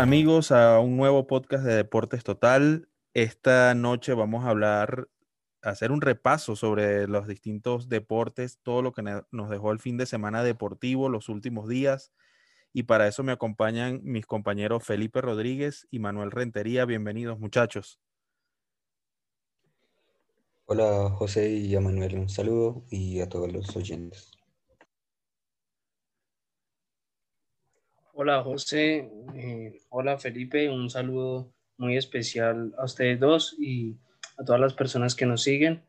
Amigos a un nuevo podcast de Deportes Total. Esta noche vamos a hablar, hacer un repaso sobre los distintos deportes, todo lo que nos dejó el fin de semana deportivo, los últimos días. Y para eso me acompañan mis compañeros Felipe Rodríguez y Manuel Rentería. Bienvenidos muchachos. Hola José y a Manuel, un saludo y a todos los oyentes. Hola José, eh, hola Felipe, un saludo muy especial a ustedes dos y a todas las personas que nos siguen,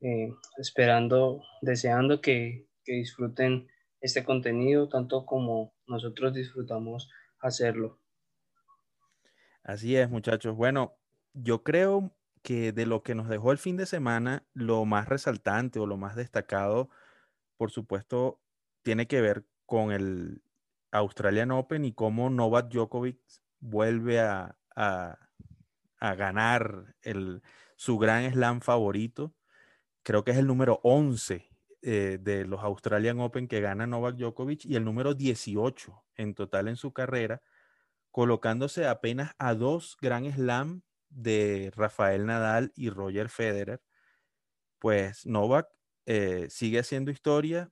eh, esperando, deseando que, que disfruten este contenido tanto como nosotros disfrutamos hacerlo. Así es, muchachos. Bueno, yo creo que de lo que nos dejó el fin de semana, lo más resaltante o lo más destacado, por supuesto, tiene que ver con el Australian Open y cómo Novak Djokovic vuelve a, ganar el, su gran slam favorito. Creo que es el número 11 eh, de los Australian Open que gana Novak Djokovic y el número 18 en total en su carrera, colocándose apenas a dos Grand Slam de Rafael Nadal y Roger Federer. Pues Novak eh, sigue haciendo historia,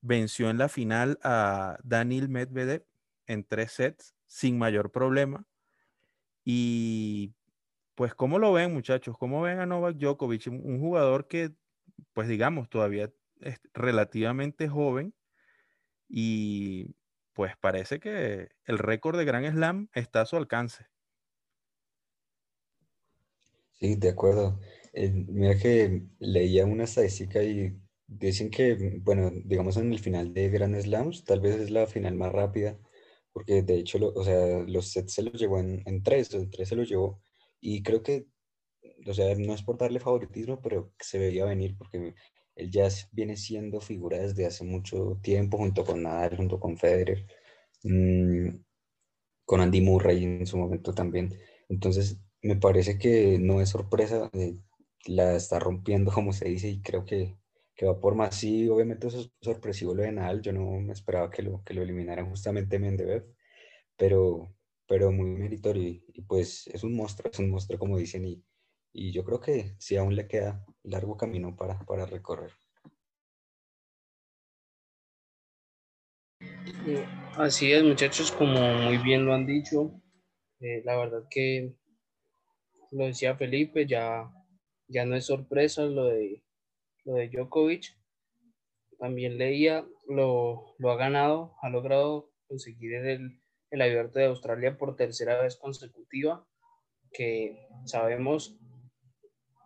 venció en la final a Daniel Medvedev en tres sets sin mayor problema. Y pues, ¿cómo lo ven, muchachos? ¿Cómo ven a Novak Djokovic? Un jugador que, pues digamos, todavía es relativamente joven y pues parece que el récord de Grand Slam está a su alcance. Sí, de acuerdo. Eh, mira que leía una estadística y Dicen que, bueno, digamos en el final de Grand Slams, tal vez es la final más rápida, porque de hecho, o sea, los sets se los llevó en, en tres, en tres se los llevó, y creo que, o sea, no es por darle favoritismo, pero se veía venir, porque él ya viene siendo figura desde hace mucho tiempo, junto con Nadal, junto con Federer, mm, con Andy Murray en su momento también. Entonces, me parece que no es sorpresa, eh, la está rompiendo, como se dice, y creo que que va por más. Sí, obviamente eso es sorpresivo lo de Nadal, yo no me esperaba que lo, que lo eliminaran justamente Mendebev, pero, pero muy meritorio y, pues es un monstruo, es un monstruo como dicen y, y yo creo que sí aún le queda largo camino para, para recorrer. Así es, muchachos, como muy bien lo han dicho, eh, la verdad que lo decía Felipe, ya, ya no es sorpresa lo de lo de Djokovic. También leía, lo, lo ha ganado, ha logrado conseguir el, el abierto de Australia por tercera vez consecutiva, que sabemos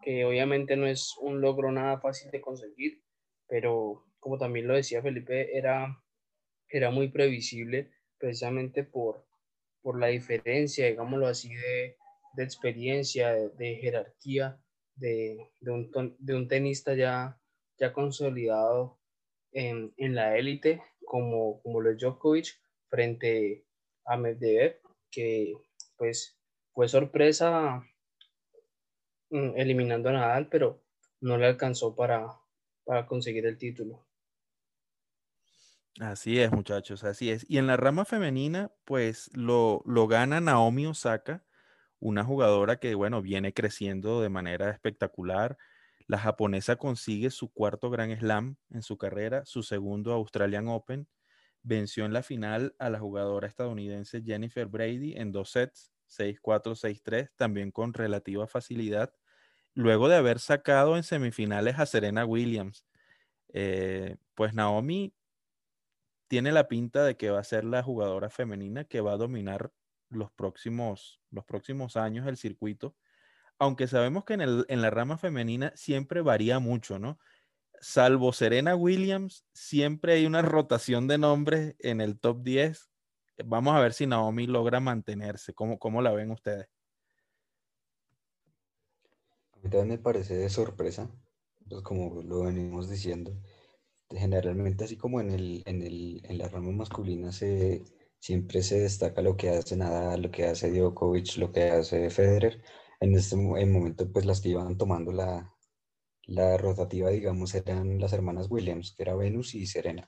que obviamente no es un logro nada fácil de conseguir, pero como también lo decía Felipe, era, era muy previsible precisamente por, por la diferencia, digámoslo así, de, de experiencia, de jerarquía de, un, de un tenista ya, ya consolidado en, la élite como, como Djokovic frente a Medvedev, que pues fue sorpresa mm, eliminando a Nadal, pero no le alcanzó para, para conseguir el título. Así es, muchachos, así es. Y en la rama femenina, pues lo, lo gana Naomi Osaka, una jugadora que, bueno, viene creciendo de manera espectacular. La japonesa consigue su cuarto Grand Slam en su carrera, su segundo Australian Open. Venció en la final a la jugadora estadounidense Jennifer Brady en dos sets, 6-4, 6-3, también con relativa facilidad, luego de haber sacado en semifinales a Serena Williams. Eh, pues Naomi tiene la pinta de que va a ser la jugadora femenina que va a dominar los próximos, los próximos años el circuito, aunque sabemos que en, el, en la rama femenina siempre varía mucho, ¿no? Salvo Serena Williams, siempre hay una rotación de nombres en el top 10. Vamos a ver si Naomi logra mantenerse. ¿Cómo, cómo la ven ustedes? A mí también me parece de sorpresa, pues como lo venimos diciendo. Generalmente, así como en, el, en, el, en la rama masculina se, siempre se destaca lo que hace Nadal, lo que hace Djokovic, lo que hace Federer. En este momento, pues las que iban tomando la, la rotativa, digamos, eran las hermanas Williams, que era Venus y Serena.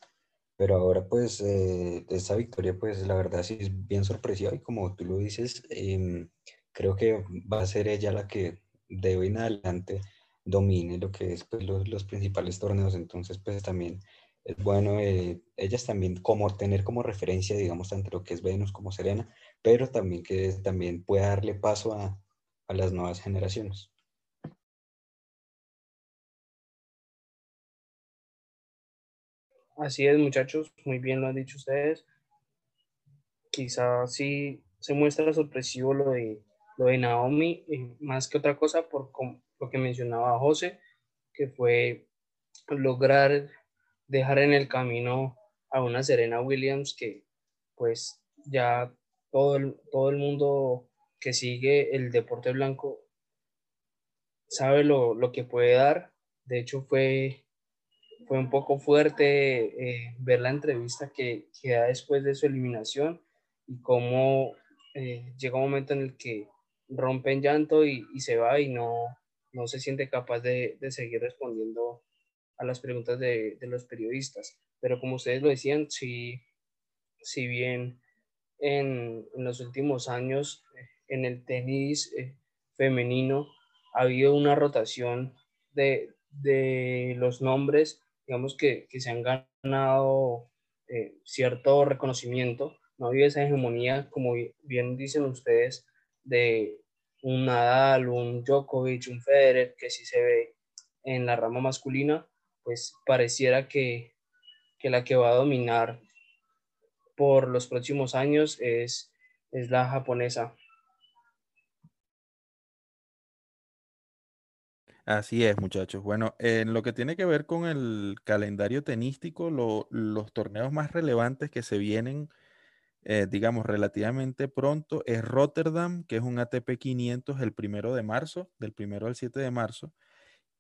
Pero ahora pues eh, esta victoria pues la verdad sí es bien sorpresiva y como tú lo dices, em, creo que va a ser ella la que de hoy en adelante domine lo que es pues, los, los principales torneos. Entonces pues también es bueno eh, ellas también como tener como referencia, digamos, tanto lo que es Venus como Serena, pero también que también pueda darle paso a, a las nuevas generaciones. Así es, muchachos, muy bien lo han dicho ustedes. Quizás sí se muestra sorpresivo lo de, lo de Naomi, eh, más que otra cosa por lo que mencionaba José, que fue lograr dejar en el camino a una Serena Williams que pues ya todo el, todo el mundo que sigue el deporte blanco sabe lo, lo que puede dar. De hecho fue fue un poco fuerte eh, ver la entrevista que, que, da después de su eliminación y cómo eh, llega un momento en el que rompe en llanto y, y se va y no, no se siente capaz de, de seguir respondiendo a las preguntas de, de, los periodistas. Pero como ustedes lo decían, si, si bien en, en los últimos años eh, en el tenis femenino ha habido una rotación de, de los nombres digamos que, que se han ganado eh, cierto reconocimiento, no había esa hegemonía, como bien dicen ustedes, de un Nadal, un Djokovic, un Federer, que sí se ve en la rama masculina, pues pareciera que, que la que va a dominar por los próximos años es, es la japonesa. Así es, muchachos. Bueno, en lo que tiene que ver con el calendario tenístico, los torneos más relevantes que se vienen, eh, digamos, relativamente pronto, es Rotterdam, que es un ATP 500 el primero de marzo, del primero al 7 de marzo,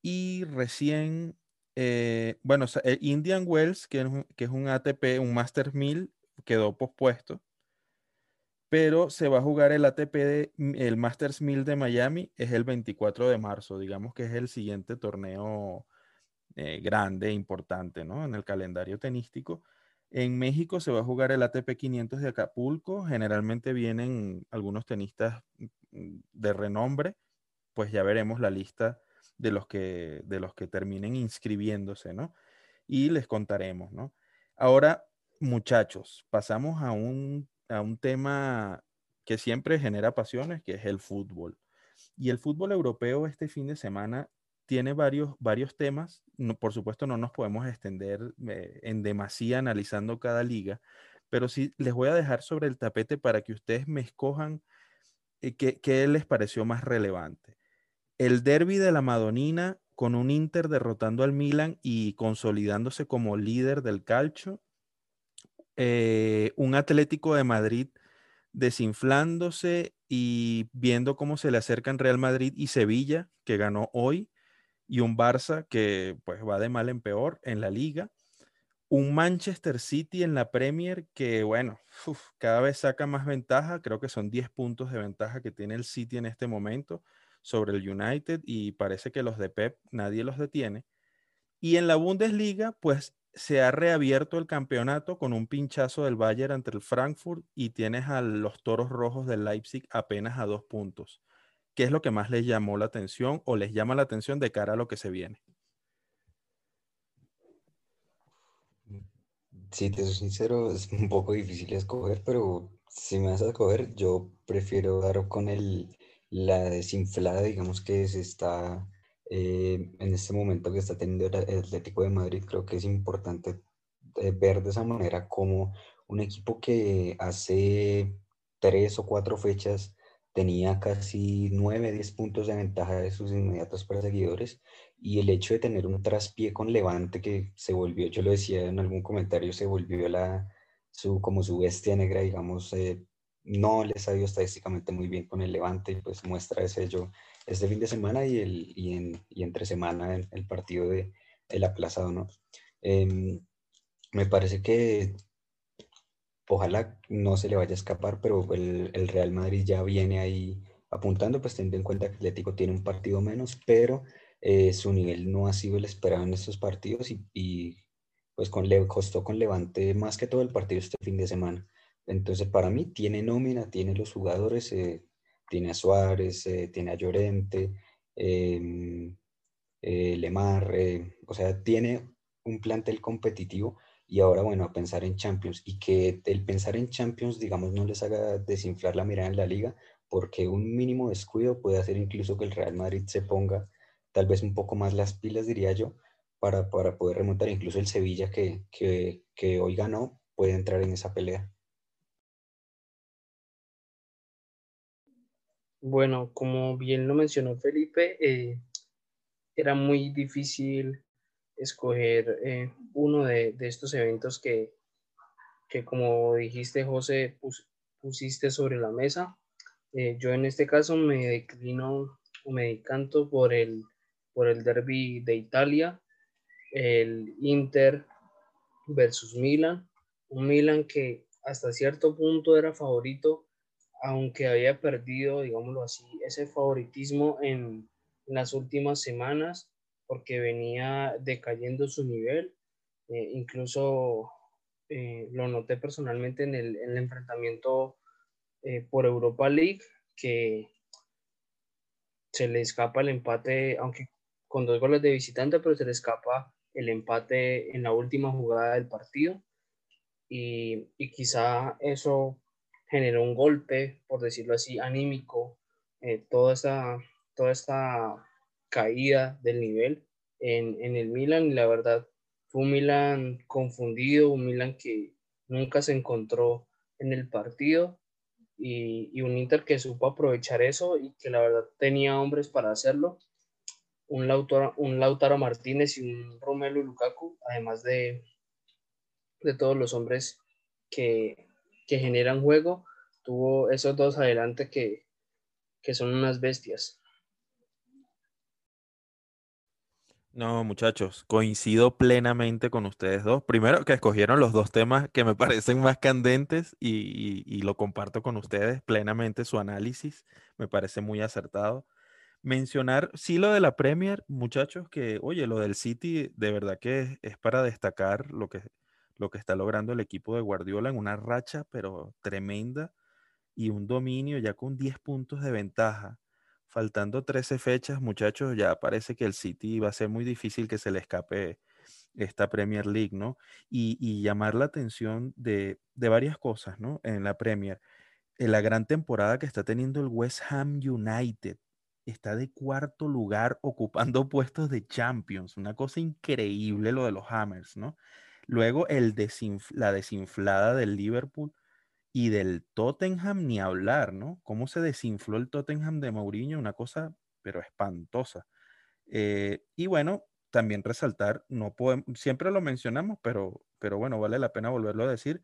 y recién, eh, bueno, eh, Indian Wells, que es, un, que es ATP, un Master 1000, quedó pospuesto pero se va a jugar el ATP, mm, el Masters 1000 de Miami, es el 24 de marzo, digamos que es el siguiente torneo eh, grande, importante, ¿no? En el calendario tenístico. En México se va a jugar el ATP 500 de Acapulco, generalmente vienen algunos tenistas mm, de renombre, pues ya veremos la lista de los que, de los que terminen inscribiéndose, ¿no? Y les contaremos, ¿no? Ahora, muchachos, pasamos a un a un tema que siempre genera pasiones, que es el fútbol. Y el fútbol europeo este fin de semana tiene varios, varios temas. por supuesto, no nos podemos extender eh, en demasía analizando cada liga, pero sí les voy a dejar sobre el tapete para que ustedes me escojan eh, qué, qué, les pareció más relevante. El derby de la Madonina con un Inter derrotando al Milan y consolidándose como líder del calcio eh, un Atlético de Madrid desinflándose y viendo cómo se le acercan Real Madrid y Sevilla, que ganó hoy, y un Barça que pues va de mal en peor en la liga. Un Manchester City en la Premier que, bueno, cada vez saca más ventaja. Creo que son 10 puntos de ventaja que tiene el City en este momento sobre el United y parece que los de Pep nadie los detiene. Y en la Bundesliga, pues se ha reabierto el campeonato con un pinchazo del Bayern ante el Frankfurt y tienes a los Toros Rojos del Leipzig apenas a dos puntos. ¿Qué es lo que más les llamó la atención o les llama la atención de cara a lo que se viene? Si te soy sincero, es un poco difícil escoger, pero si me vas a escoger, yo prefiero dar con el, la desinflada, digamos que se está eh, en este momento que está teniendo el Atlético de Madrid, creo que es importante eh, ver de esa manera como un equipo que hace tres o cuatro fechas tenía casi 9, 10 puntos de ventaja de sus inmediatos perseguidores y el hecho de tener un traspié con Levante que se volvió, yo lo decía en algún comentario, se volvió la, su, como su bestia negra, digamos, eh, no les ha ido estadísticamente muy bien con el Levante pues muestra ese hecho este fin de semana y, el, y, en, y entre semana el, partido de el aplazado, ¿no? Em, me parece que ojalá no se le vaya a escapar, pero el, el, Real Madrid ya viene ahí apuntando, pues teniendo en cuenta que Atlético tiene un partido menos, pero eh, su nivel no ha sido el esperado en estos partidos y, y, pues con, le costó con Levante más que todo el partido este fin de semana. Entonces, para mí, tiene nómina, tiene los jugadores, eh, tiene a Suárez, eh, tiene a Llorente, em, eh, Lemar, o sea, tiene un plantel competitivo y ahora, bueno, a pensar en Champions y que el pensar en Champions, digamos, no les haga desinflar la mirada en la liga, porque un mínimo descuido puede hacer incluso que el Real Madrid se ponga tal vez un poco más las pilas, diría yo, para, poder remontar. Incluso el Sevilla que, que hoy ganó puede entrar en esa pelea. Bueno, como bien lo mencionó Felipe, eh, era muy difícil escoger eh, uno de, estos eventos que, que, como dijiste, José, pusiste sobre la mesa. Eh, yo en este caso me declino o me decanto por el, por el derby de Italia, el Inter versus Milan, un Milan que hasta cierto punto era favorito aunque había perdido, digámoslo así, ese favoritismo en, las últimas semanas porque venía decayendo su nivel. Eh, incluso eh, lo noté personalmente en el, enfrentamiento eh, por Europa League, que se le escapa el empate, aunque con dos goles de visitante, pero se le escapa el empate en la última jugada del partido. Y, y quizá eso generó un golpe, por decirlo así, anímico, eh, toda, esta, toda esta caída del nivel en, en, el Milan y la verdad fue un Milan confundido, un Milan que nunca se encontró en el partido y, y, un Inter que supo aprovechar eso y que la verdad tenía hombres para hacerlo. Un Lautaro, un Lautaro Martínez y un Romelu Lukaku, además de, de todos los hombres que, que generan juego, tuvo esos dos adelante que, que son unas bestias. No, muchachos, coincido plenamente con ustedes dos. Primero que escogieron los dos temas que me parecen más candentes y, y, lo comparto con ustedes plenamente su análisis. Me parece muy acertado. Mencionar, sí, lo de la Premier, muchachos, que, oye, lo del City, de verdad que es, es para destacar lo que, lo que está logrando el equipo de Guardiola en una racha, pero tremenda, y un dominio ya con 10 puntos de ventaja. Faltando 13 fechas, muchachos, ya parece que el City va a ser muy difícil que se le escape esta Premier League, ¿no? Y, llamar la atención de, varias cosas, ¿no? En la Premier. En la gran temporada que está teniendo el West Ham United. Está de cuarto lugar ocupando puestos de Champions. Una cosa increíble lo de los Hammers, ¿no? Luego el la desinflada del Liverpool y del Tottenham ni hablar, ¿no? Cómo se desinfló el Tottenham de Mourinho, una cosa, pero espantosa. Eh, y bueno, también resaltar, no podemos, siempre lo mencionamos, pero, pero bueno, vale la pena volverlo a decir,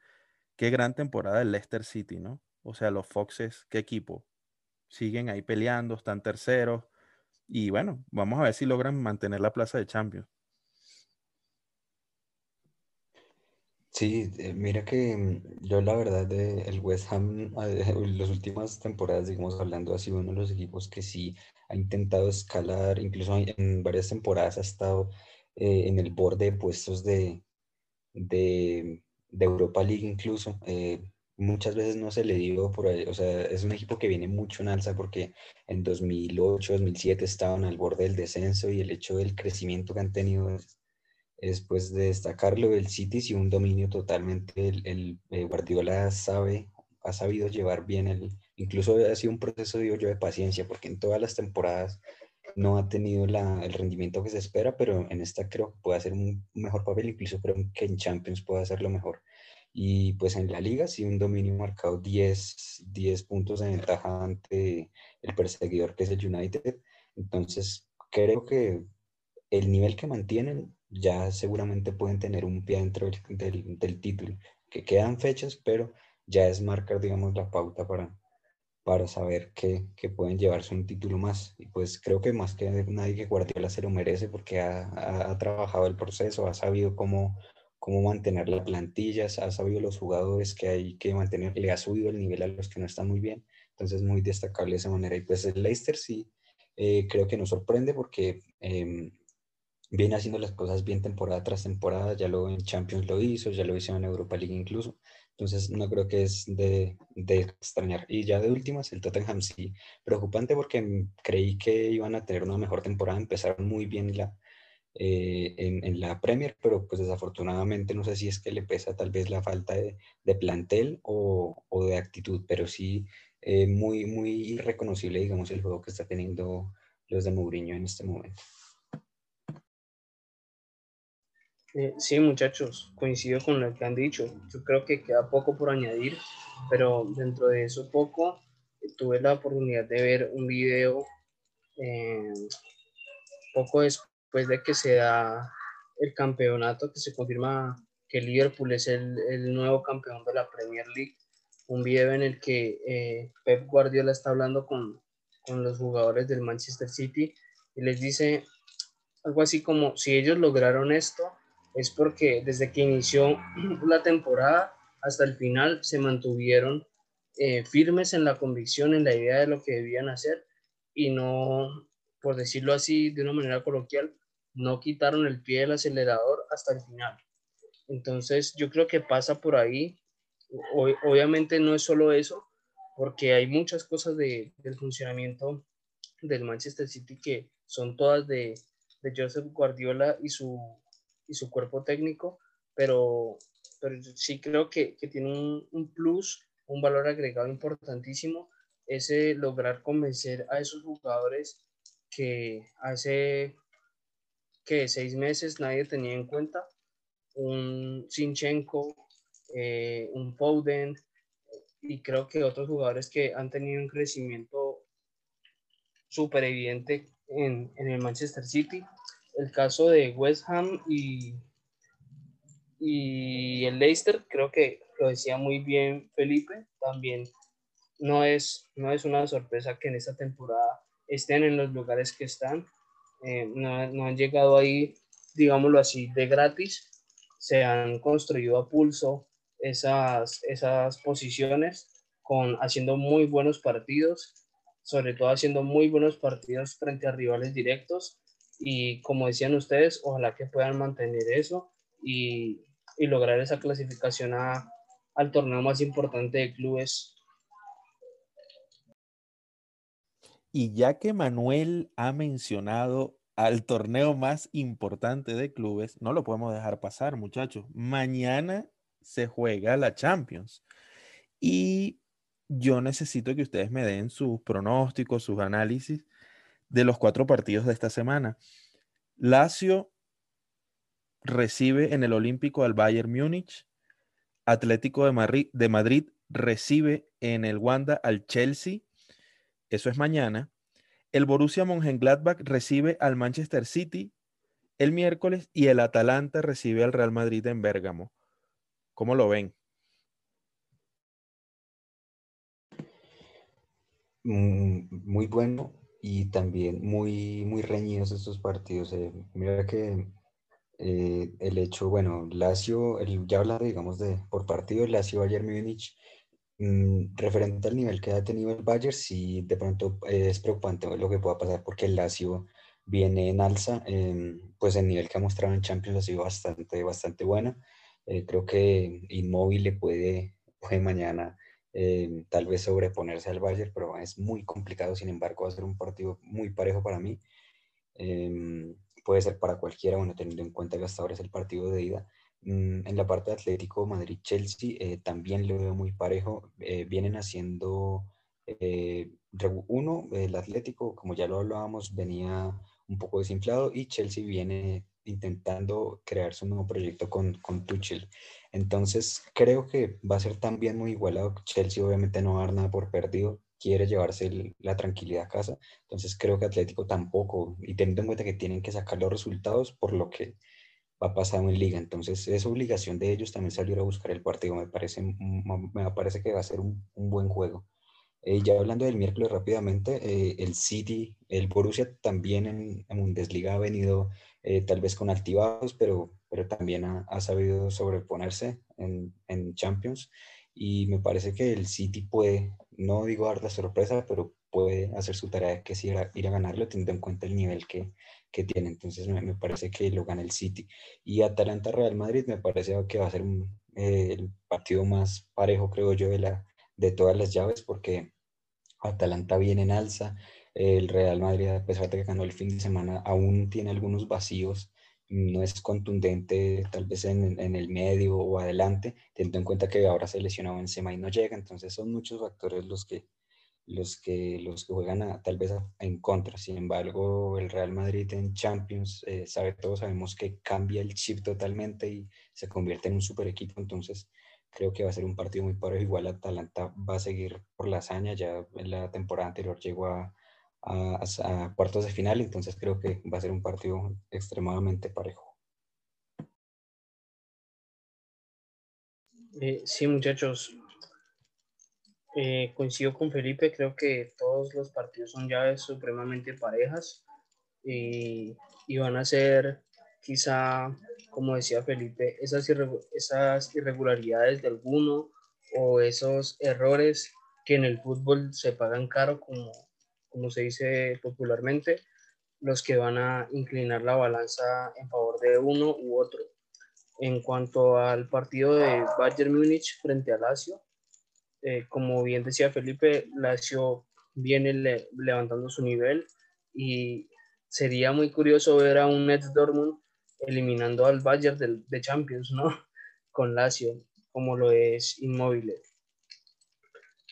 qué gran temporada del Leicester City, ¿no? O sea, los Foxes, qué equipo. Siguen ahí peleando, están terceros. Y bueno, vamos a ver si logran mantener la plaza de Champions. Sí, eh, mira que mm, yo la verdad de el West Ham en las últimas temporadas, digamos, hablando, ha sido uno de los equipos que sí ha intentado escalar, incluso en varias temporadas ha estado eh, en el borde de puestos de, de, Europa League incluso. Eh, muchas veces no se le dio por ahí, o sea, es un equipo que viene mucho en alza porque en 2008, 2007 estaban al borde del descenso y el hecho del crecimiento que han tenido Después de destacarlo, el City sí un dominio totalmente, el, el eh, Guardiola sabe, ha sabido llevar bien el, incluso ha sido un proceso, digo yo, de paciencia, porque en todas las temporadas no ha tenido la, el rendimiento que se espera, pero en esta creo que puede hacer un mejor papel, incluso creo que en Champions puede hacerlo mejor. Y pues en la liga sí un dominio marcado 10, 10 puntos de ventaja ante el perseguidor que es el United. Entonces creo que el nivel que mantienen ya seguramente pueden tener un pie dentro del, del, título, que quedan fechas, pero ya es marcar, digamos, la pauta para, para saber que, que, pueden llevarse un título más. Y pues creo que más que nadie que Guardiola se lo merece porque ha, ha, trabajado el proceso, ha sabido cómo, cómo mantener la plantilla, ha sabido los jugadores que hay que mantener, le ha subido el nivel a los que no están muy bien. Entonces, muy destacable de esa manera. Y pues el Leicester sí, eh, creo que nos sorprende porque... Eh, viene haciendo las cosas bien temporada tras temporada, ya lo en Champions lo hizo, ya lo hizo en Europa League incluso, entonces no creo que es de, extrañar. Y ya de últimas, el Tottenham sí, preocupante porque creí que iban a tener una mejor temporada, empezaron muy bien la, eh, en, la Premier, pero pues desafortunadamente no sé si es que le pesa tal vez la falta de, plantel o, o, de actitud, pero sí eh, muy, muy reconocible, digamos, el juego que está teniendo los de Mourinho en este momento. Eh, sí, muchachos, coincido con lo que han dicho. Yo creo que queda poco por añadir, pero dentro de eso poco, tuve la oportunidad de ver un video eh, poco después de que se da el campeonato, que se confirma que Liverpool es el, el nuevo campeón de la Premier League. Un video en el que eh, Pep Guardiola está hablando con, con los jugadores del Manchester City y les dice algo así como, si ellos lograron esto, es porque desde que inició la temporada hasta el final se mantuvieron eh, firmes en la convicción, en la idea de lo que debían hacer y no, por decirlo así de una manera coloquial, no quitaron el pie del acelerador hasta el final. Entonces yo creo que pasa por ahí. obviamente no es solo eso, porque hay muchas cosas de, del funcionamiento del Manchester City que son todas de, de Joseph Guardiola y su y su cuerpo técnico, pero, pero sí creo que, que tiene un, un, plus, un valor agregado importantísimo, ese lograr convencer a esos jugadores que hace que seis meses nadie tenía en cuenta, un Sinchenko, eh, un Foden, y creo que otros jugadores que han tenido un crecimiento súper evidente en, en el Manchester City el caso de West Ham y, y el Leicester, creo que lo decía muy bien Felipe, también no es, no es una sorpresa que en esta temporada estén en los lugares que están, eh, no, no, han llegado ahí, digámoslo así, de gratis, se han construido a pulso esas, esas posiciones con haciendo muy buenos partidos, sobre todo haciendo muy buenos partidos frente a rivales directos y como decían ustedes, ojalá que puedan mantener eso y, y lograr esa clasificación a, al torneo más importante de clubes. Y ya que Manuel ha mencionado al torneo más importante de clubes, no lo podemos dejar pasar, muchachos. Mañana se juega la Champions. Y yo necesito que ustedes me den sus pronósticos, sus análisis de los cuatro partidos de esta semana. Lazio recibe en el Olímpico al Bayern Múnich. Atlético de Madrid, recibe en el Wanda al Chelsea. Eso es mañana. El Borussia Mönchengladbach recibe al Manchester City el miércoles y el Atalanta recibe al Real Madrid en Bérgamo. ¿Cómo lo ven? Mm, muy bueno y también muy, muy reñidos estos partidos. Eh, mira que eh, el hecho, bueno, Lazio, el, ya hablar, digamos, de por partido, Lazio Bayern Múnich, mm, referente al nivel que ha tenido el Bayern, sí de pronto es preocupante lo que pueda pasar porque el Lazio viene en alza, em, pues el nivel que ha mostrado en Champions ha sido bastante, bastante bueno. Eh, creo que Inmóvil le puede, puede mañana eh, tal vez sobreponerse al Bayern, pero es muy complicado, sin embargo, va a ser un partido muy parejo para mí. Em, puede ser para cualquiera, bueno, teniendo en cuenta que hasta ahora es el partido de ida. Mm, en la parte de Atlético Madrid-Chelsea eh, también lo veo muy parejo. Eh, vienen haciendo uno, el Atlético, como ya lo hablábamos, venía un poco desinflado y Chelsea viene intentando crearse un nuevo proyecto con, con Tuchel. Entonces, creo que va a ser también muy igualado. Chelsea obviamente no a dar nada por perdido, quiere llevarse la tranquilidad a casa. Entonces, creo que Atlético tampoco, y teniendo en cuenta que tienen que sacar los resultados por lo que va pasando en liga. Entonces, es obligación de ellos también salir a buscar el partido. Me parece, me parece que va a ser un, un buen juego. Eh, ya hablando del miércoles rápidamente, eh, el City, el Borussia también en, en Bundesliga ha venido eh, tal vez con activados, pero, pero también ha, sabido sobreponerse en, en, Champions. Y me parece que el City puede no digo dar la sorpresa, pero puede hacer su tarea que es ir a, ir a ganarlo, teniendo en cuenta el nivel que, que tiene. Entonces me, me, parece que lo gana el City. Y Atalanta-Real Madrid me parece que va a ser eh, el partido más parejo, creo yo, de, la, de todas las llaves, porque Atalanta viene en alza. El Real Madrid, a pesar de que ganó el fin de semana, aún tiene algunos vacíos no es contundente tal vez en, en, el medio o adelante, teniendo en cuenta que ahora se lesionó Benzema y no llega, entonces son muchos factores los que, los que, los que juegan tal vez en contra. Sin embargo, el Real Madrid en Champions, eh, sabe, todos sabemos que cambia el chip totalmente y se convierte en un super equipo, entonces creo que va a ser un partido muy parejo. Igual Atalanta va a seguir por la hazaña, ya en la temporada anterior llegó a, cuartos de final, entonces creo que va a ser un partido extremadamente parejo. Eh, sí, muchachos, eh, coincido con Felipe, creo que todos los partidos son llaves supremamente parejas y, y van a ser quizá, como decía Felipe, esas, irregularidades de alguno o esos errores que en el fútbol se pagan caro como como se dice popularmente, los que van a inclinar la balanza en favor de uno u otro. En cuanto al partido de Bayern Múnich frente a Lazio, eh, como bien decía Felipe, Lazio viene levantando su nivel y sería muy curioso ver a un Nets Dortmund eliminando al Bayern de, de Champions, ¿no? Con Lazio, como lo es Inmóvil.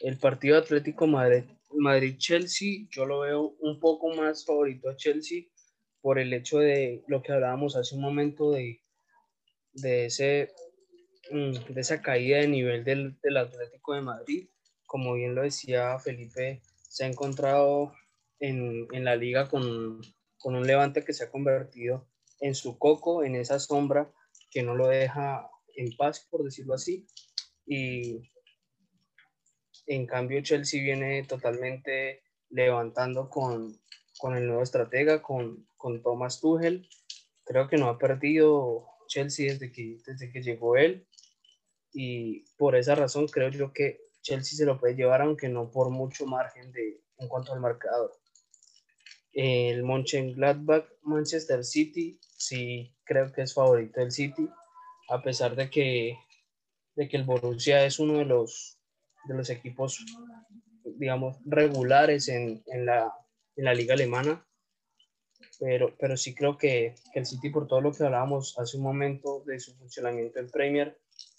El partido Atlético Madrid Madrid-Chelsea, yo lo veo un poco más favorito a Chelsea por el hecho de lo que hablábamos hace un momento de, de, ese, mm, de esa caída de nivel del, del Atlético de Madrid. Como bien lo decía Felipe, se ha encontrado en, en la liga con, con, un levante que se ha convertido en su coco, en esa sombra que no lo deja en paz, por decirlo así. Y en cambio, Chelsea viene totalmente levantando con, con el nuevo estratega, con, con Thomas Tuchel. Creo que no ha perdido Chelsea desde que, desde que llegó él. Y por esa razón creo yo que Chelsea se lo puede llevar, aunque no por mucho margen de, en cuanto al marcador. El Mönchengladbach, Manchester City, sí creo que es favorito del City, a pesar de que, de que el Borussia es uno de los de los equipos, digamos, regulares en, en, la, en la, liga alemana. Pero, pero sí creo que, que, el City, por todo lo que hablábamos hace un momento de su funcionamiento en Premier,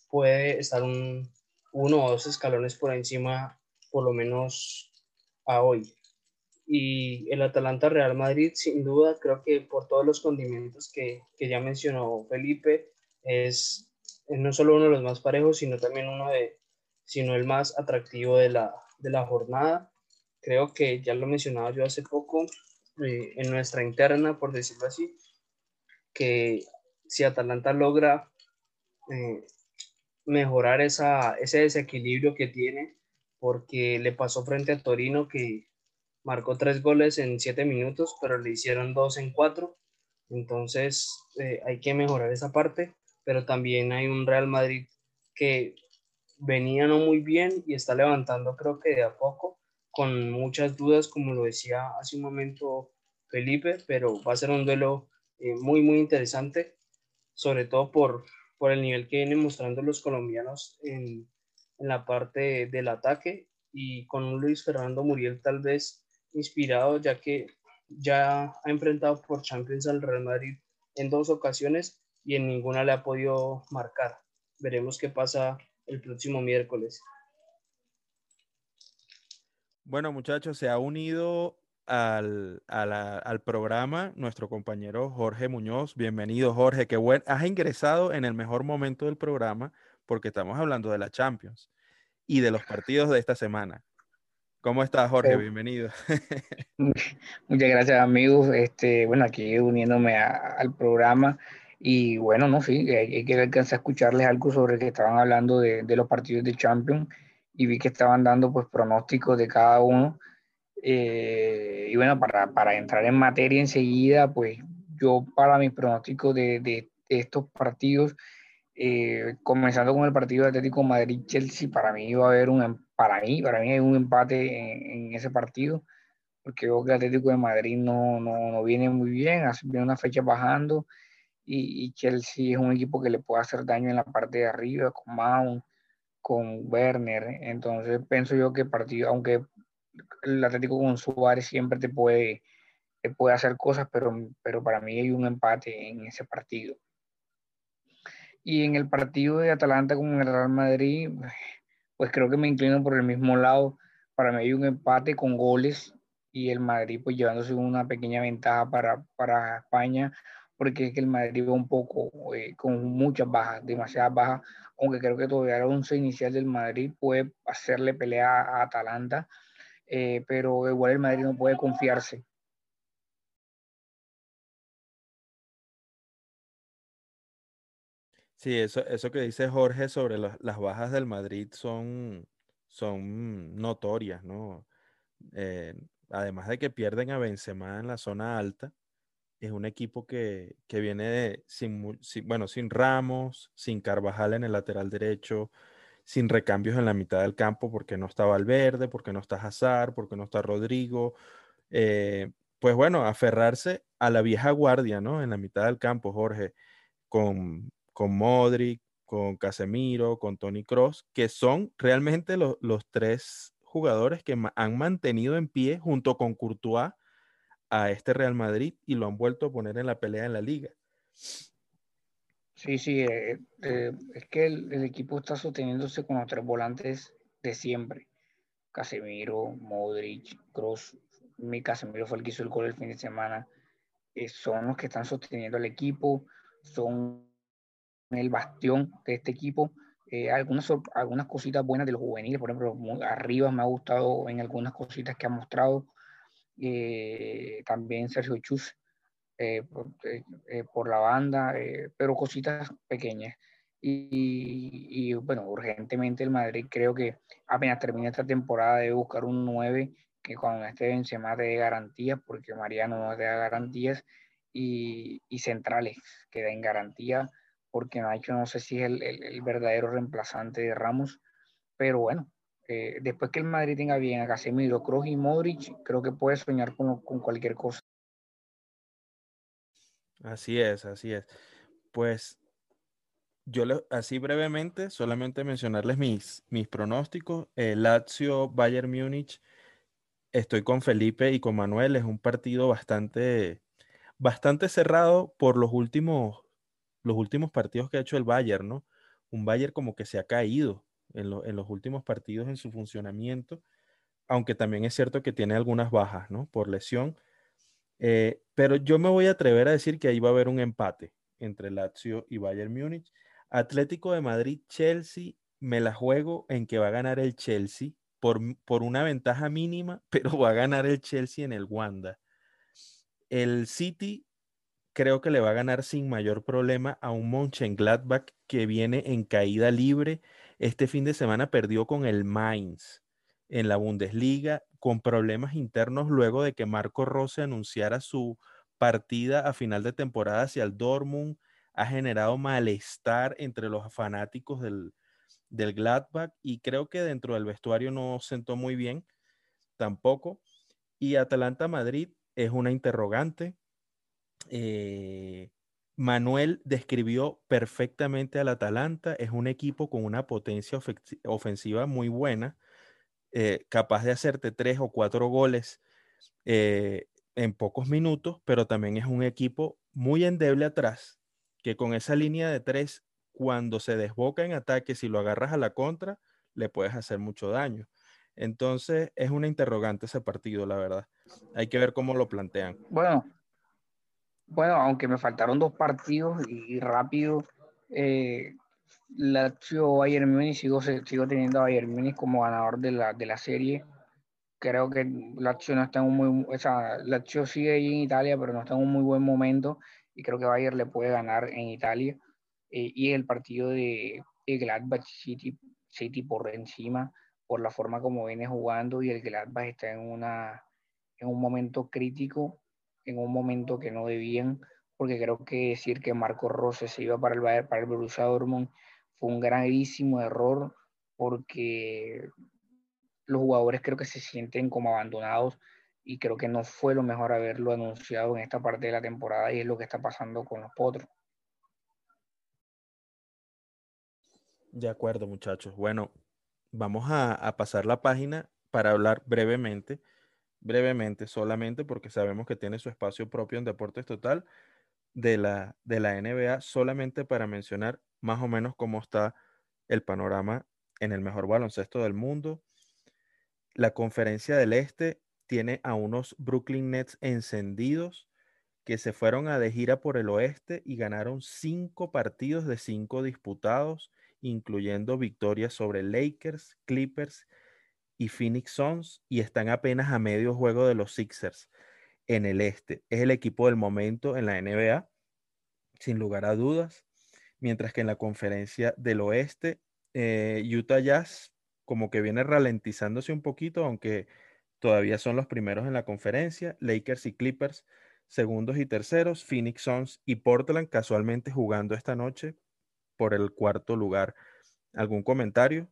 puede estar un, uno o dos escalones por encima, por lo menos a hoy. Y el Atalanta Real Madrid, sin duda, creo que por todos los condimentos que, que ya mencionó Felipe, es, es no solo uno de los más parejos, sino también uno de, sino el más atractivo de la, de la jornada. Creo que ya lo mencionaba yo hace poco eh, en nuestra interna, por decirlo así, que si Atalanta logra eh, mejorar esa, ese desequilibrio que tiene, porque le pasó frente a Torino que marcó tres goles en siete minutos, pero le hicieron dos en cuatro. Entonces eh, hay que mejorar esa parte, pero también hay un Real Madrid que venía no muy bien y está levantando creo que de a poco, con muchas dudas, como lo decía hace un momento Felipe, pero va a ser un duelo eh, muy, muy interesante, sobre todo por, por el nivel que vienen mostrando los colombianos en, en la parte del ataque y con un Luis Fernando Muriel tal vez inspirado, ya que ya ha enfrentado por Champions al Real Madrid en dos ocasiones y en ninguna le ha podido marcar. Veremos qué pasa el próximo miércoles. Bueno, muchachos, se ha unido al, al, programa nuestro compañero Jorge Muñoz. Bienvenido, Jorge. Qué buen. Has ingresado en el mejor momento del programa porque estamos hablando de la Champions y de los partidos de esta semana. ¿Cómo estás, Jorge? Bienvenido. Muchas gracias, amigos. Este, bueno, aquí uniéndome al programa. Y bueno, no, sí, hay, que alcanzar a escucharles algo sobre que estaban hablando de, de, los partidos de Champions y vi que estaban dando pues pronósticos de cada uno. Eh, y bueno, para, para, entrar en materia enseguida, pues yo para mis pronósticos de, de, estos partidos, eh, comenzando con el partido de Atlético Madrid-Chelsea, para mí iba a haber un para mí, para mí hay un empate en, ese partido, porque veo que el Atlético de Madrid no, no, no viene muy bien, hace una fecha bajando y, y, Chelsea es un equipo que le puede hacer daño en la parte de arriba con Mount, con Werner, entonces pienso yo que partido, aunque el Atlético con Suárez siempre te puede, te puede hacer cosas, pero, pero para mí hay un empate en ese partido. Y en el partido de Atalanta con el Real Madrid, pues creo que me inclino por el mismo lado. Para mí hay un empate con goles y el Madrid pues llevándose una pequeña ventaja para, para España, porque es que el Madrid va un poco eh, con muchas bajas, demasiadas bajas, aunque creo que todavía el once inicial del Madrid puede hacerle pelea a Atalanta, eh, pero igual el Madrid no puede confiarse. Sí, eso, eso que dice Jorge sobre las bajas del Madrid son, son notorias, ¿no? Eh, además de que pierden a Benzema en la zona alta, es un equipo que, viene sin, bueno, sin Ramos, sin Carvajal en el lateral derecho, sin recambios en la mitad del campo porque no está Valverde, porque no está Hazard, porque no está Rodrigo. Eh, pues bueno, aferrarse a la vieja guardia, ¿no? En la mitad del campo, Jorge, con con Modric, con Casemiro, con Tony Cross, que son realmente los tres jugadores que han mantenido en pie junto con Courtois a este Real Madrid y lo han vuelto a poner en la pelea en la liga. Sí, sí, eh, eh, es que el, equipo está sosteniéndose con los tres volantes de siempre. Casemiro, Modric, Cross. Mi Casemiro fue el que hizo el gol el fin de semana. Eh, son los que están sosteniendo el equipo, son el bastión de este equipo. Eh, algunas, algunas cositas buenas de los juveniles, por ejemplo, arriba me ha gustado en algunas cositas que ha mostrado. Eh, también Sergio Chus eh, por, la banda, pero cositas pequeñas. Y, bueno, urgentemente el Madrid creo que apenas termina esta temporada debe buscar un 9 que cuando esté Benzema te dé garantías, porque Mariano no te da garantías, y, y centrales que den garantía porque Nacho no sé si es el, verdadero reemplazante de Ramos, pero bueno, eh, después que el Madrid tenga bien a Casemiro, Kroos y Modric, creo que puede soñar con, cualquier cosa. Así es, así es. Pues yo así brevemente, solamente mencionarles mis, mis pronósticos. El Lazio Bayern Múnich, estoy con Felipe y con Manuel, es un partido bastante, bastante cerrado por los últimos los últimos partidos que ha hecho el Bayern, ¿no? Un Bayern como que se ha caído en, los últimos partidos en su funcionamiento, aunque también es cierto que tiene algunas bajas, ¿no? Por lesión. Eh, pero yo me voy a atrever a decir que ahí va a haber un empate entre Lazio y Bayern Múnich. Atlético de Madrid, Chelsea, me la juego en que va a ganar el Chelsea por, por una ventaja mínima, pero va a ganar el Chelsea en el Wanda. El City creo que le va a ganar sin mayor problema a un Mönchengladbach que viene en caída libre. Este fin de semana perdió con el Mainz en la Bundesliga con problemas internos luego de que Marco Rose anunciara su partida a final de temporada hacia el Dortmund. Ha generado malestar entre los fanáticos del, del Gladbach y creo que dentro del vestuario no sentó muy bien tampoco. Y Atalanta Madrid es una interrogante eh, Manuel describió perfectamente al Atalanta. Es un equipo con una potencia ofensiva muy buena, eh, capaz de hacerte tres o cuatro goles eh, en pocos minutos, pero también es un equipo muy endeble atrás, que con esa línea de tres, cuando se desboca en ataque, si lo agarras a la contra, le puedes hacer mucho daño. Entonces es una interrogante ese partido, la verdad. Hay que ver cómo lo plantean. Bueno, bueno, aunque me faltaron dos partidos y, rápido, eh, Lazio Bayern Munich sigo, sigo teniendo a Bayern Munich como ganador de la, de la serie. Creo que Lazio no está en un muy, o sea, Lazio sigue ahí en Italia, pero no está en un muy buen momento y creo que Bayern le puede ganar en Italia. Eh, y el partido de, de Gladbach City, City por encima, por la forma como viene jugando y el Gladbach está en, una, en un momento crítico en un momento que no debían, porque creo que decir que Marco Rose se iba para el, para el Borussia Dortmund fue un gravísimo error, porque los jugadores creo que se sienten como abandonados y creo que no fue lo mejor haberlo anunciado en esta parte de la temporada y es lo que está pasando con los potros. De acuerdo, muchachos. Bueno, vamos a, pasar la página para hablar brevemente, brevemente solamente porque sabemos que tiene su espacio propio en Deportes Total de la, de la NBA, solamente para mencionar más o menos cómo está el panorama en el mejor baloncesto del mundo. La conferencia del Este tiene a unos Brooklyn Nets encendidos que se fueron a de gira por el oeste y ganaron cinco partidos de cinco disputados, incluyendo victorias sobre Lakers, Clippers y Phoenix Suns, y están apenas a medio juego de los Sixers en el este. Es el equipo del momento en la NBA, sin lugar a dudas, mientras que en la conferencia del oeste, eh, Utah Jazz como que viene ralentizándose un poquito, aunque Todavía son los primeros en la conferencia, Lakers y Clippers, segundos y terceros, Phoenix Suns y Portland casualmente jugando esta noche por el cuarto lugar. ¿Algún comentario?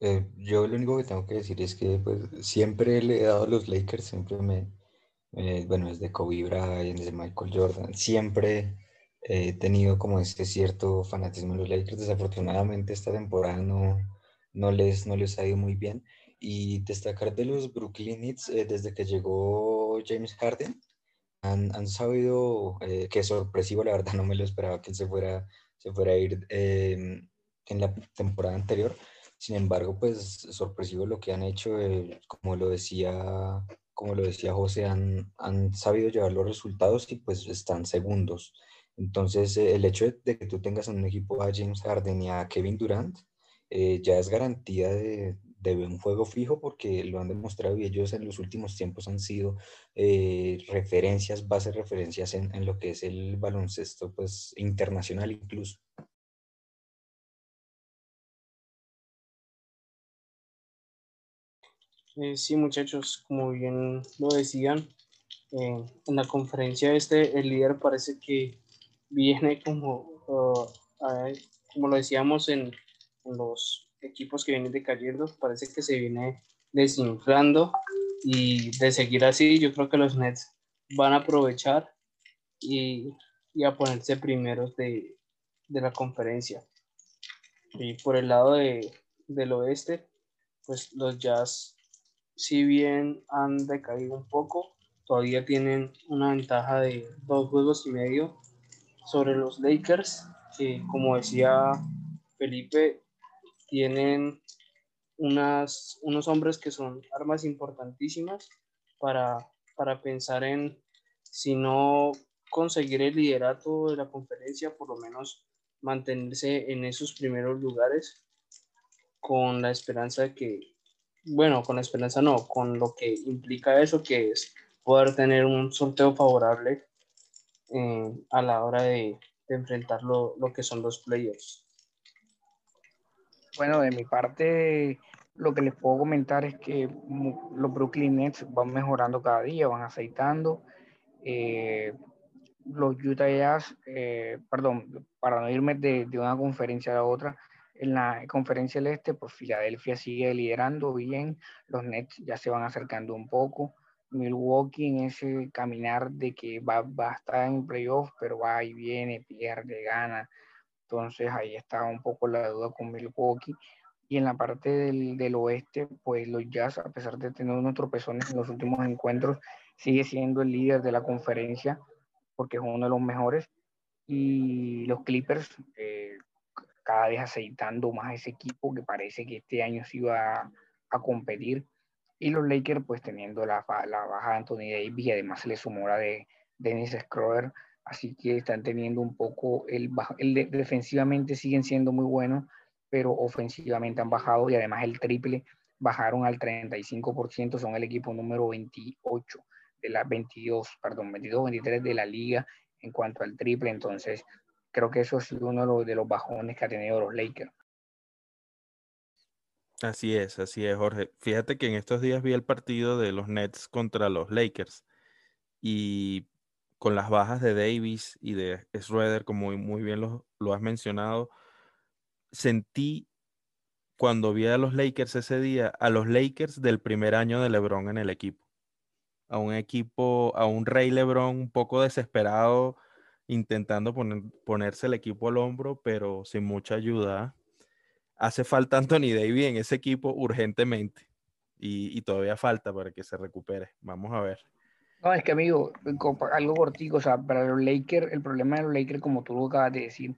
Eh, yo lo único que tengo que decir es que pues, siempre le he dado a los Lakers, siempre me, bueno, desde Kobe Bryant, desde Michael Jordan, siempre he tenido como este cierto fanatismo en los Lakers. Desafortunadamente esta temporada no, no les, no les ha ido muy bien. Y destacar de los Brooklyn Nets, eh, desde que llegó James Harden, han, han sabido, eh, que es sorpresivo, la verdad no me lo esperaba que él se fuera, se fuera a ir em, en la temporada anterior. Sin embargo, pues sorpresivo lo que han hecho, eh, como lo decía, como lo decía José, han, han sabido llevar los resultados y pues están segundos. Entonces, el hecho de, de, que tú tengas en un equipo a James Harden y a Kevin Durant, eh, ya es garantía de, un juego fijo porque lo han demostrado y ellos en los últimos tiempos han sido eh, referencias, bases referencias en, lo que es el baloncesto pues, internacional incluso. Eh, sí, muchachos, como bien lo decían, en la conferencia este, el líder parece que viene como, uh, como lo decíamos en, los equipos que vienen decayendo, parece que se viene desinflando y de seguir así, yo creo que los Nets van a aprovechar y, y a ponerse primeros de, de, la conferencia. Y por el lado de, del oeste, pues los Jazz, si bien han decaído un poco, todavía tienen una ventaja de dos juegos y medio sobre los Lakers, que como decía Felipe, tienen unas, unos hombres que son armas importantísimas para, para pensar en, si no conseguir el liderato de la conferencia, por lo menos mantenerse en esos primeros lugares con la esperanza de que, bueno, con esperanza no, con lo que implica eso, que es poder tener un sorteo favorable eh, a la hora de, de enfrentar lo, que son los players. Bueno, de mi parte, lo que les puedo comentar es que los Brooklyn Nets van mejorando cada día, van aceitando. Eh, los Utah Jazz, eh, perdón, para no irme de, una conferencia a la otra, en la conferencia del Este, pues Filadelfia sigue liderando bien, los Nets ya se van acercando un poco. Milwaukee en ese caminar de que va, va a estar en playoff, pero va y viene, pierde, gana. Entonces ahí está un poco la duda con Milwaukee. Y en la parte del, del, oeste, pues los Jazz, a pesar de tener unos tropezones en los últimos encuentros, sigue siendo el líder de la conferencia porque es uno de los mejores. Y los Clippers, eh, cada vez aceitando más ese equipo que parece que este año sí va a, a competir. Y los Lakers, pues teniendo la, la, baja de Anthony Davis y además se le sumó la de Dennis Schroeder, así que están teniendo un poco el, el defensivamente siguen siendo muy buenos, pero ofensivamente han bajado y además el triple bajaron al 35%, son el equipo número 28 de la 22, perdón, 22, 23 de la liga en cuanto al triple, entonces creo que eso es uno de los, bajones que ha tenido los Lakers. Así es, así es, Jorge. Fíjate que en estos días vi el partido de los Nets contra los Lakers y con las bajas de Davis y de Schroeder, como muy bien lo, lo has mencionado, sentí cuando vi a los Lakers ese día, a los Lakers del primer año de LeBron en el equipo. A un equipo, a un Rey LeBron un poco desesperado, intentando ponerse el equipo al hombro, pero sin mucha ayuda. Hace falta Anthony Davis en ese equipo urgentemente. Y, y todavía falta para que se recupere. Vamos a ver. No, es que amigo, algo cortico, o sea, para los Lakers, el problema de los Lakers, como tú lo acabas de decir,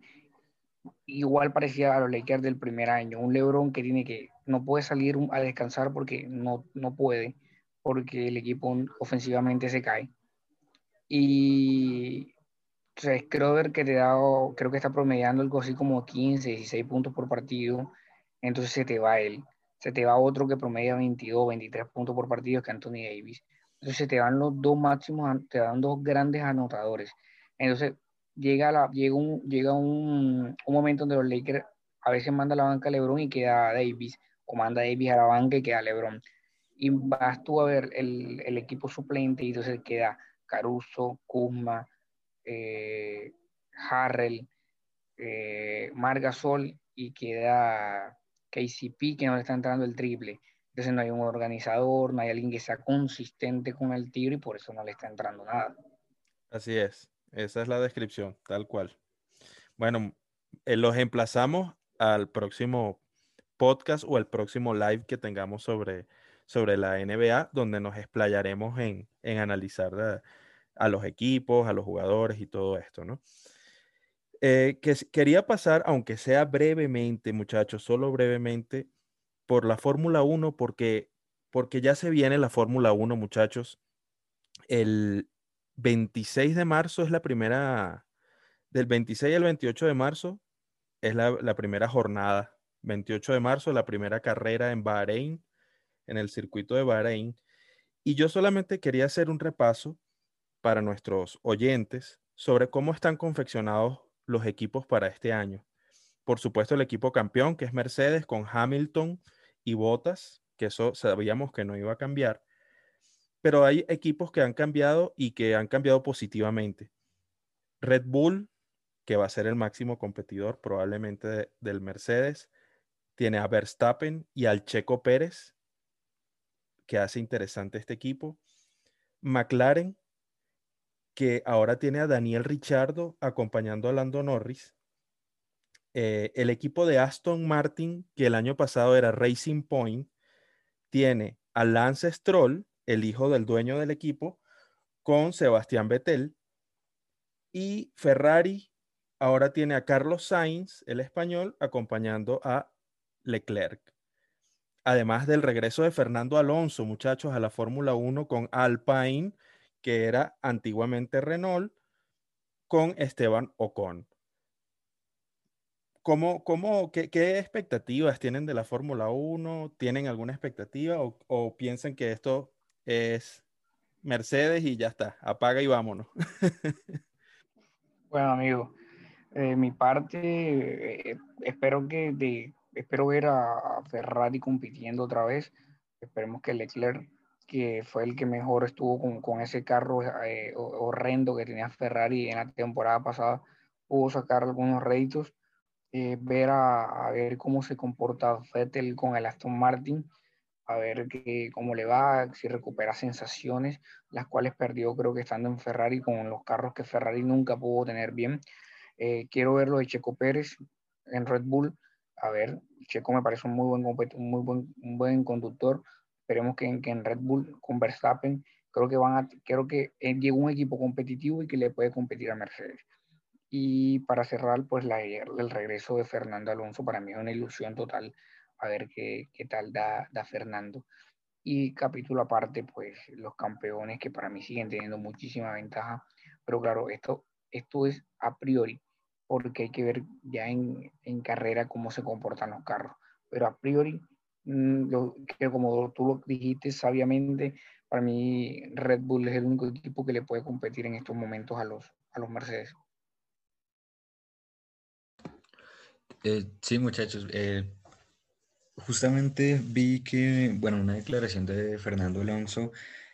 igual parecía a los Lakers del primer año. Un LeBron que tiene que, no puede salir a descansar porque no, no puede, porque el equipo ofensivamente se cae. Y sea, ver que te da, creo que está promediando algo así como 15, 16 puntos por partido. Entonces se te va él. Se te va otro que promedia 22, 23 puntos por partido, que Anthony Davis. Entonces se te van los dos máximos, te dan dos grandes anotadores. Entonces llega, la, llega, un, llega un, un momento donde los Lakers a veces manda a la banca a LeBron y queda Davis, o manda Davis a la banca y queda LeBron. Y vas tú a ver el, el equipo suplente y entonces queda Caruso, Kuzma, eh, Harrell, eh, Margasol y queda KCP que no le está entrando el triple. Entonces no hay un organizador, no hay alguien que sea consistente con el tiro y por eso no le está entrando nada. Así es. Esa es la descripción, tal cual. Bueno, eh, los emplazamos al próximo podcast o al próximo live que tengamos sobre, sobre la NBA, donde nos explayaremos en, analizar a, los equipos, a los jugadores y todo esto, ¿no? Eh, que, quería pasar, aunque sea brevemente, muchachos, solo brevemente, por la Fórmula 1, porque, porque ya se viene la Fórmula 1, muchachos. El, 26 de marzo es la primera, del 26 al 28 de marzo es la, primera jornada. 28 de marzo, la primera carrera en Bahrein, en el circuito de Bahrein. Y yo solamente quería hacer un repaso para nuestros oyentes sobre cómo están confeccionados los equipos para este año. Por supuesto, el equipo campeón, que es Mercedes, con Hamilton y Bottas, que eso sabíamos que no iba a cambiar pero hay equipos que han cambiado y que han cambiado positivamente. Red Bull, que va a ser el máximo competidor probablemente del Mercedes, tiene a Verstappen y al Checo Pérez, que hace interesante este equipo. McLaren, que ahora tiene a Daniel Richardo acompañando a Lando Norris. Eh, el equipo de Aston Martin, que el año pasado era Racing Point, tiene a Lance Stroll, el hijo del dueño del equipo, con Sebastián Vettel. Y Ferrari ahora tiene a Carlos Sainz, el español, acompañando a Leclerc. Además del regreso de Fernando Alonso, muchachos, a la Fórmula 1 con Alpine, que era antiguamente Renault, con Esteban Ocon. ¿Cómo, cómo, qué, expectativas tienen de la Fórmula 1? ¿Tienen alguna expectativa o, piensan que esto es Mercedes y ya está, apaga y vámonos. bueno, amigo, eh, mi parte, eh, espero que de, espero ver a Ferrari compitiendo otra vez. Esperemos que Leclerc, que fue el que mejor estuvo con, con ese carro eh, horrendo que tenía Ferrari en la temporada pasada, pudo sacar algunos réditos. ver a, a, ver cómo se comporta Vettel con el Aston Martin a ver que, cómo le va, si recupera sensaciones, las cuales perdió creo que estando en Ferrari con los carros que Ferrari nunca pudo tener bien. Eh, quiero ver lo de Checo Pérez en Red Bull. A ver, Checo me parece un muy buen, un muy buen, un buen conductor. Esperemos que, que, en Red Bull con Verstappen, creo que van a, creo que llegó un equipo competitivo y que le puede competir a Mercedes. Y para cerrar, pues la, el regreso de Fernando Alonso para mí es una ilusión total a ver qué, qué tal da, da Fernando. Y capítulo aparte, pues los campeones que para mí siguen teniendo muchísima ventaja. Pero claro, esto, esto es a priori, porque hay que ver ya en, en carrera cómo se comportan los carros. Pero a priori, que como tú lo dijiste sabiamente, para mí Red Bull es el único equipo que le puede competir en estos momentos a los, a los Mercedes. Eh, sí, muchachos, eh, Justamente vi que, bueno, una declaración de Fernando Alonso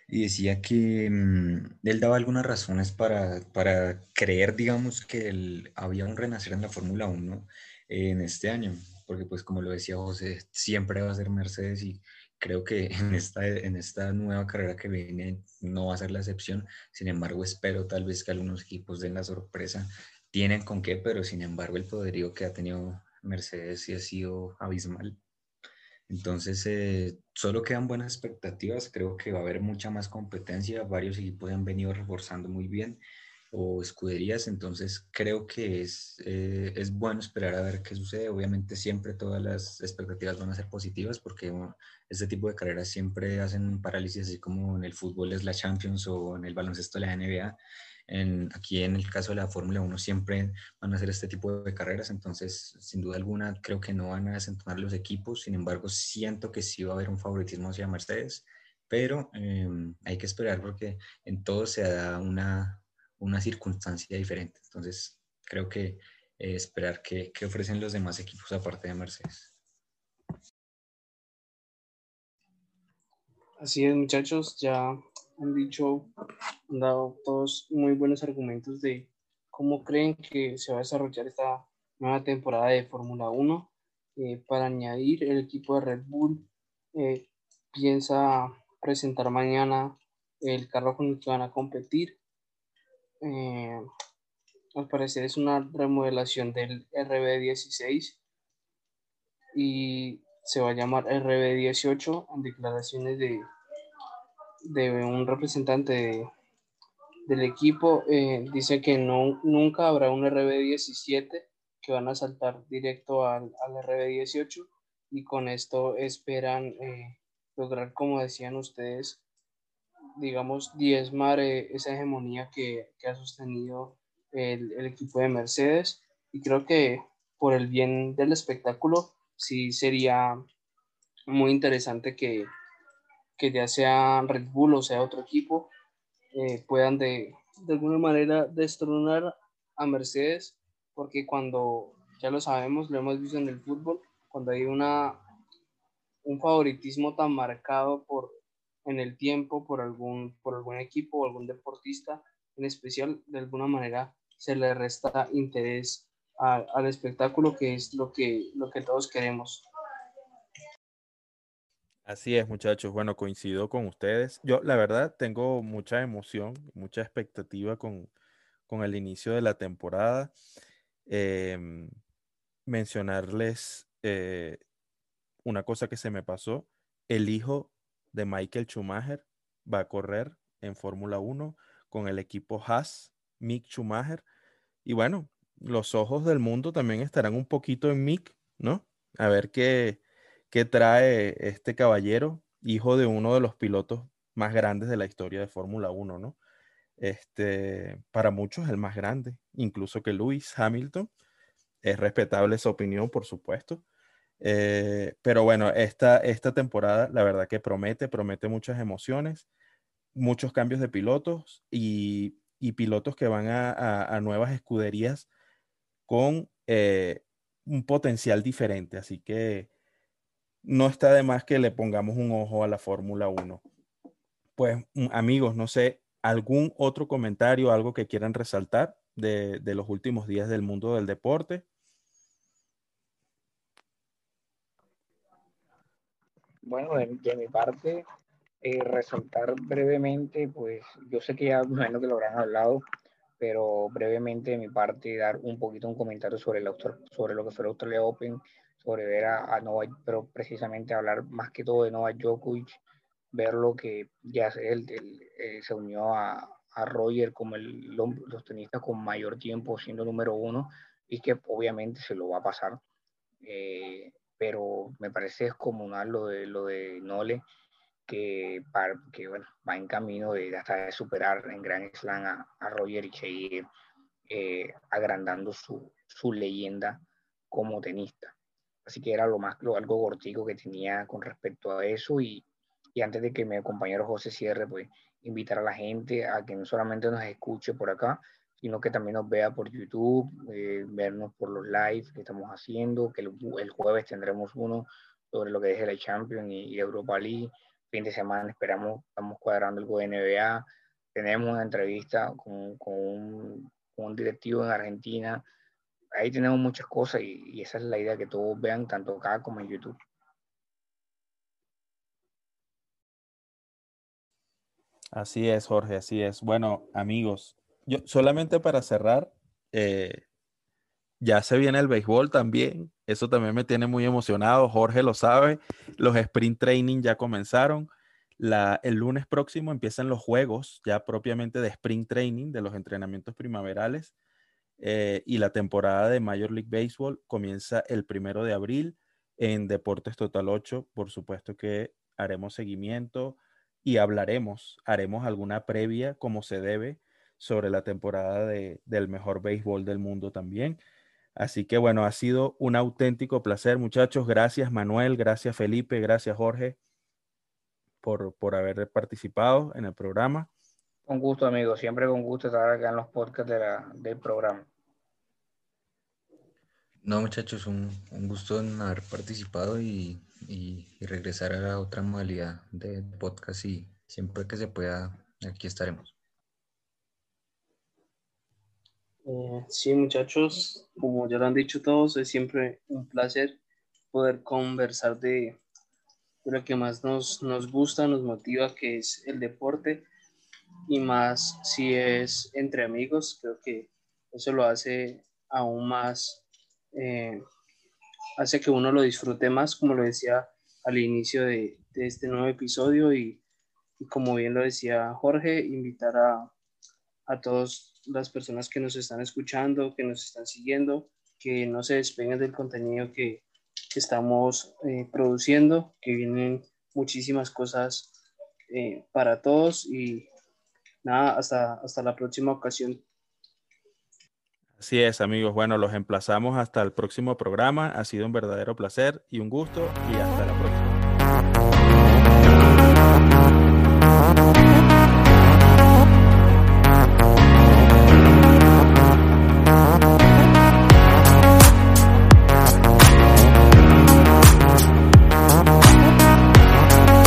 y decía que mm, él daba algunas razones para, para creer, digamos, que había un renacer en la Fórmula 1 en este año. porque pues como lo decía José, siempre va a ser Mercedes y creo que en esta, en esta nueva carrera que viene no va a ser la excepción. Sin embargo, espero tal vez que algunos equipos den la sorpresa. Tienen con qué, pero sin embargo el poderío que ha tenido Mercedes sí ha sido abismal. Entonces, eh, solo quedan buenas expectativas. Creo que va a haber mucha más competencia. Varios equipos han venido reforzando muy bien o escuderías, entonces creo que es, eh, es bueno esperar a ver qué sucede. Obviamente siempre todas las expectativas van a ser positivas porque este tipo de carreras siempre hacen parálisis, así como en el fútbol es la Champions o en el baloncesto la NBA. En, aquí en el caso de la Fórmula 1 siempre van a hacer este tipo de carreras, entonces sin duda alguna creo que no van a desentonar los equipos, sin embargo siento que sí va a haber un favoritismo hacia Mercedes, pero em, hay que esperar porque en todo se da una, una circunstancia diferente. Entonces, creo que eh, esperar que, ofrecen los demás equipos aparte de Mercedes. Así es, muchachos, ya han dicho, han dado todos muy buenos argumentos de cómo creen que se va a desarrollar esta nueva temporada de Fórmula 1. Eh, para añadir, el equipo de Red Bull eh, piensa presentar mañana el carro con el que van a competir eh, al parecer es una remodelación del RB16 y se va a llamar RB18 en declaraciones de, de un representante del equipo. Eh, dice que no, nunca habrá un RB17 que van a saltar directo al, al RB18 y con esto esperan eh, lograr, como decían ustedes, digamos, diezmar eh, esa hegemonía que, que ha sostenido el, el, equipo de Mercedes. Y creo que por el bien del espectáculo, sí sería muy interesante que, que ya sea Red Bull o sea otro equipo, eh, puedan de, de alguna manera destronar a Mercedes, porque cuando, ya lo sabemos, lo hemos visto en el fútbol, cuando hay una, un favoritismo tan marcado por, en el tiempo por algún, por algún equipo o algún deportista en especial, de alguna manera se le resta interés al espectáculo, que es lo que, lo que todos queremos. Así es, muchachos. Bueno, coincido con ustedes. Yo, la verdad, tengo mucha emoción, mucha expectativa con, con el inicio de la temporada. Em, mencionarles eh, una cosa que se me pasó. El hijo de Michael Schumacher va a correr en Fórmula 1 con el equipo Haas, Mick Schumacher. Y bueno, los ojos del mundo también estarán un poquito en Mick, ¿no? A ver qué, qué trae este caballero, hijo de uno de los pilotos más grandes de la historia de Fórmula 1, ¿no? Este, para muchos el más grande, incluso que Lewis Hamilton. Es respetable su opinión, por supuesto, eh, pero bueno, esta, esta temporada la verdad que promete, promete muchas emociones, muchos cambios de pilotos y, pilotos que van a, nuevas escuderías con eh, un potencial diferente. Así que no está de más que le pongamos un ojo a la Fórmula 1. Pues mm, amigos, no sé, algún otro comentario, algo que quieran resaltar de, de los últimos días del mundo del deporte. Bueno, de, mi parte, eh, resaltar brevemente, pues yo sé que ya menos que lo habrán hablado, pero brevemente de mi parte dar un poquito un comentario sobre, el, sobre lo que fue el Australia Open, sobre ver a, Novak, pero precisamente hablar más que todo de Novak Djokovic, ver lo que ya él, eh, se unió a, a Roger como el, los tenistas con mayor tiempo siendo número uno y que obviamente se lo va a pasar. Eh, pero me parece descomunal lo de, lo de Nole, que, que bueno, va en camino de hasta de superar en Gran Slam a, a Roger y seguir eh, agrandando su, su, leyenda como tenista. Así que era lo más, algo cortico que tenía con respecto a eso y, y antes de que mi compañero José cierre, pues invitar a la gente a que no solamente nos escuche por acá, sino que también nos vea por YouTube, eh, vernos por los lives que estamos haciendo, que el, jueves tendremos uno sobre lo que es la Champions y, Europa League. Fin de semana esperamos, estamos cuadrando algo de NBA. Tenemos una entrevista con, con, un, directivo en Argentina ahí tenemos muchas cosas y, y, esa es la idea, que todos vean tanto acá como en YouTube. Así es, Jorge, así es. Bueno, amigos, yo solamente para cerrar, eh, ya se viene el béisbol también. Eso también me tiene muy emocionado. Jorge lo sabe. Los sprint training ya comenzaron. El lunes próximo empiezan los juegos ya propiamente de sprint training, de los entrenamientos primaverales. Eh, y la temporada de Major League Baseball comienza el primero de abril en Deportes Total 8. Por supuesto que haremos seguimiento y hablaremos, haremos alguna previa como se debe sobre la temporada de, del mejor béisbol del mundo también. Así que bueno, ha sido un auténtico placer, muchachos. Gracias Manuel, gracias Felipe, gracias Jorge por, por haber participado en el programa. Con gusto, amigo. Siempre con gusto estar acá en los podcasts de la, del programa. No, muchachos, un, un gusto en haber participado y, y, y, regresar a la otra modalidad de podcast y siempre que se pueda, aquí estaremos. Eh, sí, muchachos, como ya lo han dicho todos, es siempre un placer poder conversar de, de lo que más nos, nos gusta, nos motiva, que es el deporte, y más si es entre amigos, creo que eso lo hace aún más eh, hace que uno lo disfrute más, como lo decía al inicio de, de este nuevo episodio. Y, y, como bien lo decía Jorge, invitar a, a todas las personas que nos están escuchando, que nos están siguiendo, que no se despeguen del contenido que, estamos eh, produciendo, que vienen muchísimas cosas eh, para todos y nada, hasta, hasta la próxima ocasión. Así es, amigos. Bueno, los emplazamos hasta el próximo programa. Ha sido un verdadero placer y un gusto y hasta la próxima.